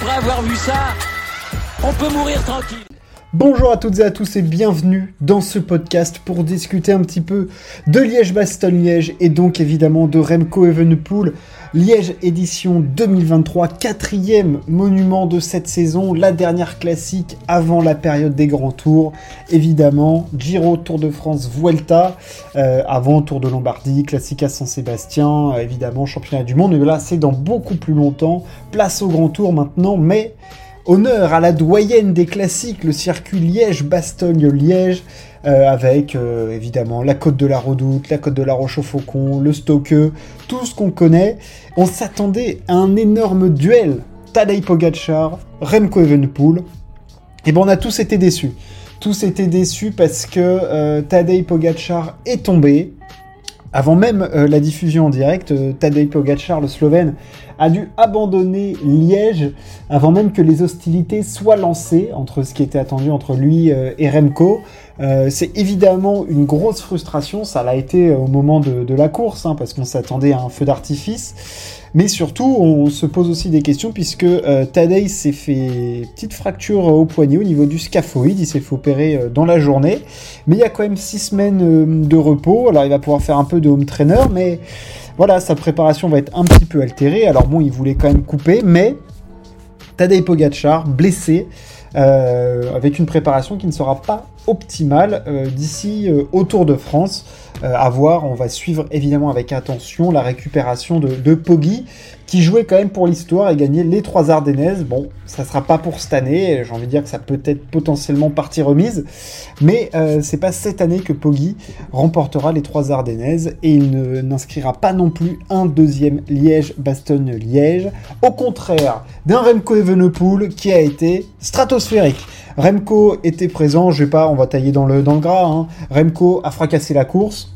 après avoir vu ça, on peut mourir tranquille. Bonjour à toutes et à tous et bienvenue dans ce podcast pour discuter un petit peu de Liège-Bastogne-Liège et donc évidemment de Remco Evenepoel. Liège édition 2023, quatrième monument de cette saison, la dernière classique avant la période des grands tours. Évidemment, Giro, Tour de France, Vuelta, euh, avant Tour de Lombardie, Classica San-Sébastien, euh, évidemment championnat du monde. Mais là, c'est dans beaucoup plus longtemps. Place au grand tour maintenant, mais Honneur à la doyenne des classiques, le circuit Liège-Bastogne-Liège, euh, avec euh, évidemment la côte de la Redoute, la côte de la Roche-au-Faucon, le Stoke, tout ce qu'on connaît. On s'attendait à un énorme duel. Tadej Pogacar, Remco Evenepoel. Et bon, on a tous été déçus. Tous étaient déçus parce que euh, Tadej Pogacar est tombé. Avant même la diffusion en direct, Tadej Pogacar, le Slovène, a dû abandonner Liège avant même que les hostilités soient lancées entre ce qui était attendu entre lui euh, et Remco. Euh, c'est évidemment une grosse frustration, ça l'a été au moment de, la course, hein, parce qu'on s'attendait à un feu d'artifice. Mais surtout, on se pose aussi des questions puisque euh, Tadej s'est fait petite fracture au poignet au niveau du scaphoïde. Il s'est fait opérer euh, dans la journée. Mais il y a quand même six semaines de repos. Alors il va pouvoir faire un peu de home trainer, mais voilà, sa préparation va être un petit peu altérée. Alors bon, il voulait quand même couper, mais Tadej Pogacar, blessé, euh, avec une préparation qui ne sera pas optimale euh, d'ici euh, au Tour de France. à voir, on va suivre évidemment avec attention la récupération de, de Poggi, qui jouait quand même pour l'histoire et gagnait les trois Ardennaises. Bon, ça sera pas pour cette année, j'ai envie de dire que ça peut être potentiellement partie remise, mais euh, c'est pas cette année que Poggi remportera les trois Ardennaises et il n'inscrira pas non plus un deuxième Liège-Bastogne-Liège, au contraire d'un Remco Evenepoel qui a été stratosphérique. Remco était présent, je vais pas, on va tailler dans le, dans le gras, hein. Remco a fracassé la course,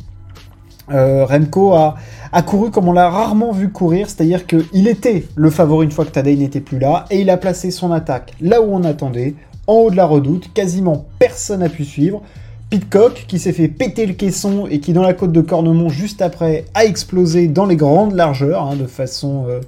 euh, Remco a, couru comme on l'a rarement vu courir, c'est-à-dire qu'il était le favori une fois que Tadej n'était plus là, et il a placé son attaque là où on attendait, en haut de la redoute, quasiment personne n'a pu suivre. Pitcock, qui s'est fait péter le caisson et qui dans la côte de Cornemont juste après a explosé dans les grandes largeurs, hein, de façon euh,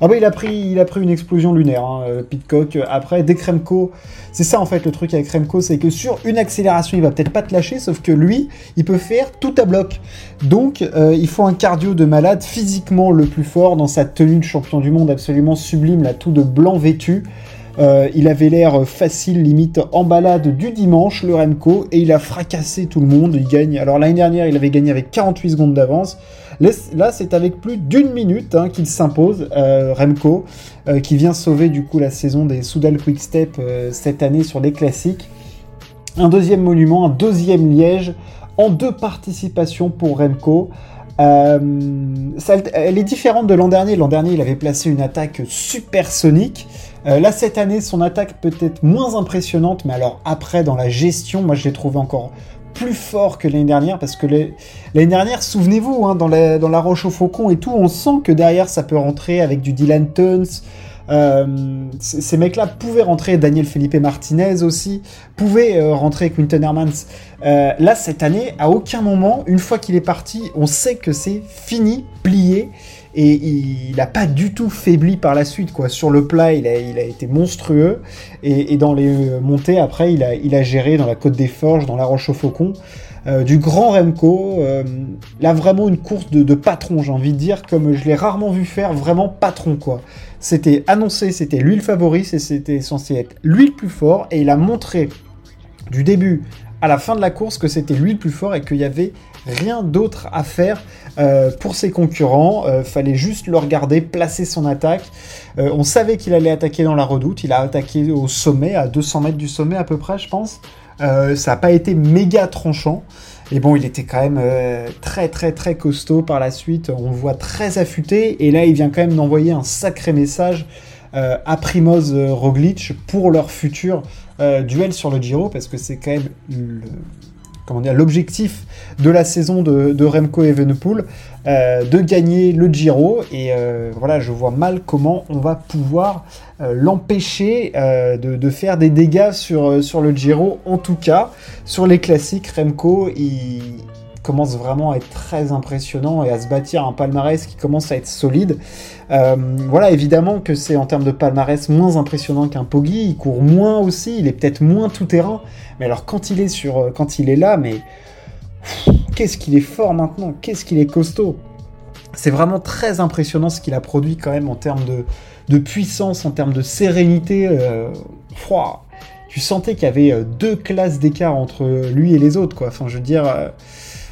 ah bah il a pris, il a pris une explosion lunaire, hein, euh, Pitcock. Après, dès Kremko, c'est ça en fait le truc avec Kremko, c'est que sur une accélération, il va peut-être pas te lâcher, sauf que lui, il peut faire tout à bloc. Donc, euh, il faut un cardio de malade, physiquement le plus fort, dans sa tenue de champion du monde absolument sublime, là, tout de blanc vêtu. Euh, il avait l'air facile, limite en balade du dimanche, le Remco, et il a fracassé tout le monde. Il gagne. Alors l'année dernière, il avait gagné avec 48 secondes d'avance. Là, c'est avec plus d'une minute hein, qu'il s'impose, euh, Remco, euh, qui vient sauver du coup la saison des Soudal Quick-Step euh, cette année sur les classiques. Un deuxième monument, un deuxième Liège, en deux participations pour Remco. elle est différente de l'an dernier. L'an dernier, il avait placé une attaque supersonique. là, cette année, son attaque peut être moins impressionnante, mais alors après, dans la gestion, moi, je l'ai trouvé encore plus fort que l'année dernière parce que l'année dernière, souvenez-vous, hein, dans, la, dans la Roche au Faucon et tout, on sent que derrière ça peut rentrer avec du Dylan Tuns. Euh, ces mecs-là pouvaient rentrer, Daniel Felipe Martinez aussi, pouvaient euh, rentrer Quinton Hermans. Euh, là, cette année, à aucun moment, une fois qu'il est parti, on sait que c'est fini, plié et il n'a pas du tout faibli par la suite. Quoi. Sur le plat, il a, été monstrueux, et, dans les montées, après, il a, géré dans la Côte des Forges, dans la Roche au Faucon, euh, du grand Remco. Euh, là, vraiment une course de, patron, j'ai envie de dire, comme je l'ai rarement vu faire, vraiment patron, quoi. C'était annoncé, c'était lui le favori, c'était censé être lui le plus fort, et il a montré du début à la fin de la course que c'était lui le plus fort et qu'il y avait rien d'autre à faire euh, pour ses concurrents. Euh, fallait juste le regarder, placer son attaque. Euh, on savait qu'il allait attaquer dans la redoute. Il a attaqué au sommet, à 200 mètres du sommet à peu près, je pense. ça n'a pas été méga tranchant. Et bon, il était quand même très très très costaud par la suite. On le voit très affûté. Et là, il vient quand même d'envoyer un sacré message à Primoz Roglic pour leur futur duel sur le Giro, parce que c'est quand même comment dire, l'objectif de la saison de, Remco Evenepoel, euh, de gagner le Giro. Et euh, voilà, je vois mal comment on va pouvoir euh, l'empêcher de, faire des dégâts sur, sur le Giro. En tout cas, sur les classiques, Remco, il, commence vraiment à être très impressionnant et à se bâtir un palmarès qui commence à être solide. Euh, voilà, évidemment que c'est en termes de palmarès moins impressionnant qu'un Poggi, il court moins aussi, il est peut-être moins tout terrain, mais alors quand il est sur, euh, quand il est là, mais qu'est-ce qu'il est fort maintenant, qu'est-ce qu'il est costaud. C'est vraiment très impressionnant ce qu'il a produit quand même en termes de, puissance, en termes de sérénité. Euh, tu sentais qu'il y avait deux classes d'écart entre lui et les autres, quoi. Enfin, je veux dire,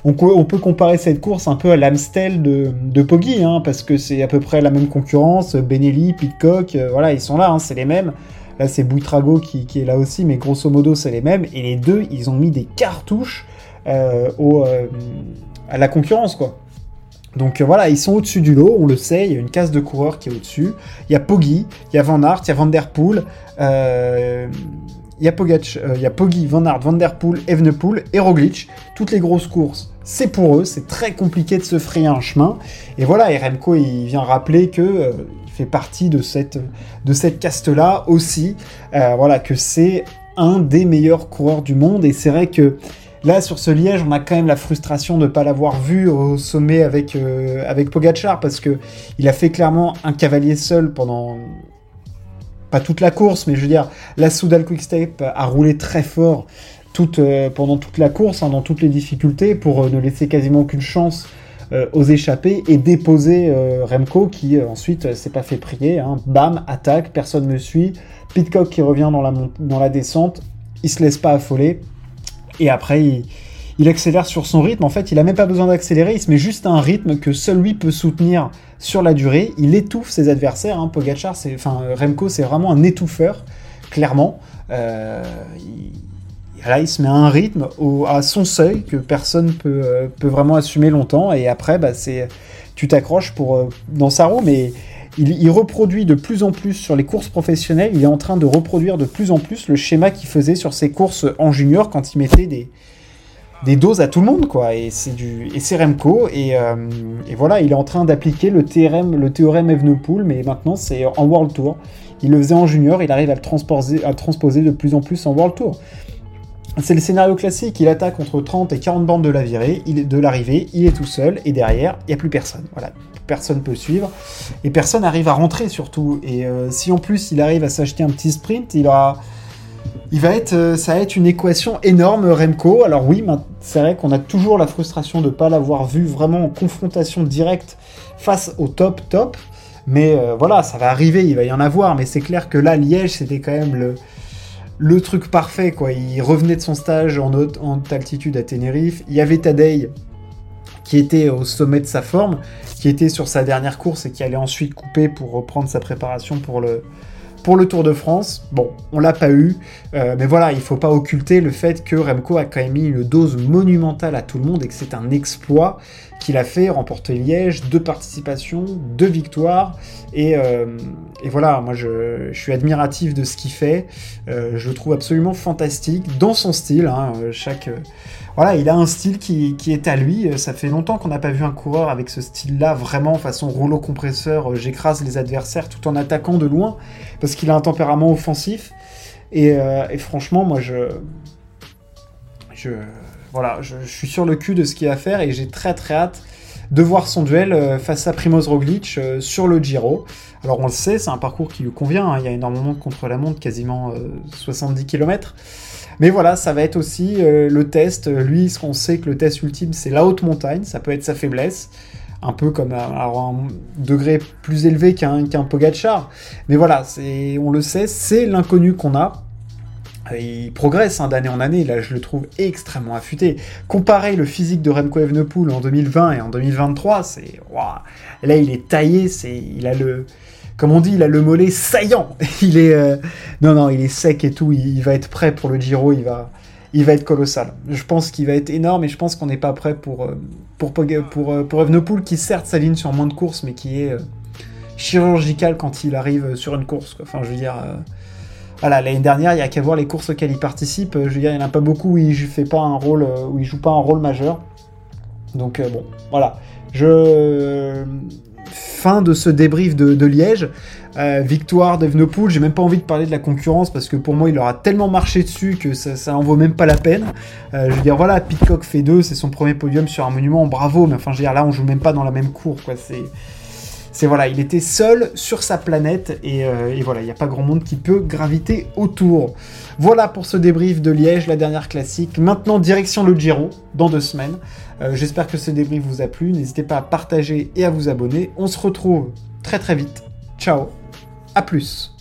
euh, on, peut comparer cette course un peu à l'Amstel de, de Poggi, hein, parce que c'est à peu près la même concurrence. Benelli, Pitcock, euh, voilà, ils sont là, hein, c'est les mêmes. Là, c'est Bouitrago qui, est là aussi, mais grosso modo, c'est les mêmes. Et les deux, ils ont mis des cartouches au, à la concurrence, quoi. Donc voilà, ils sont au-dessus du lot, on le sait, il y a une case de coureurs qui est au-dessus. Il y a Poggi, il y a Van Aert, il y a Van Der Poel, euh, il y a Pogac, euh, il y a Poggi, Van Aert, Van Der Poel, Evenepoel et Roglic. Toutes les grosses courses, c'est pour eux, c'est très compliqué de se frayer un chemin. Et voilà, Remco, il vient rappeler que euh, fait partie de cette, caste-là aussi. voilà, que c'est un des meilleurs coureurs du monde. Et c'est vrai que Là, sur ce Liège, on a quand même la frustration de ne pas l'avoir vu au sommet avec, euh, avec Pogachar parce que il a fait clairement un cavalier seul pendant pas toute la course, mais je veux dire, la Soudal Quickstep a roulé très fort euh, pendant toute la course, hein, dans toutes les difficultés, pour euh, ne laisser quasiment aucune chance aux échappés et déposer Remco qui ensuite s'est pas fait prier. Hein. Bam, attaque, personne ne suit. Pitcock qui revient dans la, dans la descente, il se laisse pas affoler. Et après, il, accélère sur son rythme. En fait, il n'a même pas besoin d'accélérer, il se met juste à un rythme que seul lui peut soutenir sur la durée. Il étouffe ses adversaires. Hein. Pogacar, enfin, Remco, c'est vraiment un étouffeur, clairement. Euh, il, là, il se met à un rythme à son seuil que personne peut, euh, peut vraiment assumer longtemps. Et après, bah, c'est, tu t'accroches pour, euh, dans sa roue, mais il, reproduit de plus en plus sur les courses professionnelles, il est en train de reproduire de plus en plus le schéma qu'il faisait sur ses courses en junior quand il mettait des, des doses à tout le monde, quoi. Et c'est du et c'est Remco et, euh, et, voilà, il est en train d'appliquer le théorème le théorème Evenepoel, mais maintenant c'est en World Tour. Il le faisait en junior, il arrive à le transposer, à transposer de plus en plus en World Tour. C'est le scénario classique, il attaque entre 30 et 40 bandes de la virée, il est de l'arrivée, il est tout seul, et derrière, il n'y a plus personne. Voilà, personne peut suivre, et personne arrive à rentrer surtout. Et euh, si en plus il arrive à s'acheter un petit sprint, il aura... Il euh, ça va être une équation énorme, Remco. Alors oui, c'est vrai qu'on a toujours la frustration de ne pas l'avoir vu vraiment en confrontation directe face au top top. Mais euh, voilà, ça va arriver, il va y en avoir. Mais c'est clair que là, Liège, c'était quand même le, le truc parfait, quoi. Il revenait de son stage en haute, altitude à Tenerife. Il y avait Tadei qui était au sommet de sa forme, qui était sur sa dernière course et qui allait ensuite couper pour reprendre sa préparation pour le, pour le Tour de France. Bon, on l'a pas eu, euh, mais voilà, il faut pas occulter le fait que Remco a quand même mis une dose monumentale à tout le monde et que c'est un exploit qu'il a fait, remporter Liège, deux participations, deux victoires, et, euh, voilà, moi je, suis admiratif de ce qu'il fait, euh, je le trouve absolument fantastique dans son style, hein, chaque voilà, il a un style qui, est à lui. Ça fait longtemps qu'on n'a pas vu un coureur avec ce style-là, vraiment façon rouleau compresseur. J'écrase les adversaires tout en attaquant de loin, qu'il a un tempérament offensif. Et, euh, franchement, moi, je, je, voilà, je, suis sur le cul de ce qu'il a à faire et j'ai très très hâte de voir son duel euh, face à Primoz Roglic sur le Giro. Alors on le sait, c'est un parcours qui lui convient. Hein. Il y a énormément de contre-la-montre, quasiment 70 km. Mais voilà, ça va être aussi euh, le test. Lui, ce sait que le test ultime, c'est la haute montagne. Ça peut être sa faiblesse. Un peu comme à, un degré plus élevé qu'un Pogachar. Mais voilà, on le sait, c'est l'inconnu qu'on a. Il progresse hein, d'année en année, là je le trouve extrêmement affûté. Comparer le physique de Remco Evenepoel en 2020 et en 2023, c'est... Là il est taillé, c'est il a le comme on dit, il a le mollet saillant. Il est, euh, non, non, il est sec et tout. Il, va être prêt pour le Giro. Il va, il va être colossal. Je pense qu'il va être énorme et je pense qu'on n'est pas prêt pour, euh, pour, pour, pour, euh, pour Evenepoel qui certes s'aligne sur moins de courses, mais qui est chirurgical quand il arrive sur une course. Enfin, je veux dire. Voilà, l'année dernière, il y a qu'à voir les courses auxquelles il participe. Je veux dire, il n'y en a pas beaucoup où il il joue pas un rôle majeur. Donc bon, voilà. Je fin de ce débrief de, Liège. Euh, victoire d'Evenepoel, j'ai même pas envie de parler de la concurrence parce que pour moi il aura tellement marché dessus que ça, ça en vaut même pas la peine. Euh, je veux dire, voilà, Pitcock fait deux, c'est son premier podium sur un monument, bravo, mais enfin, je veux dire, là on joue même pas dans la même cour, quoi. C'est. C'est voilà, il était seul sur sa planète et, euh, voilà, il n'y a pas grand monde qui peut graviter autour. Voilà pour ce débrief de Liège, la dernière classique. Maintenant, direction le Giro, dans deux semaines. Euh, j'espère que ce débrief vous a plu. N'hésitez pas à partager et à vous abonner. On se retrouve très très vite. Ciao, à plus.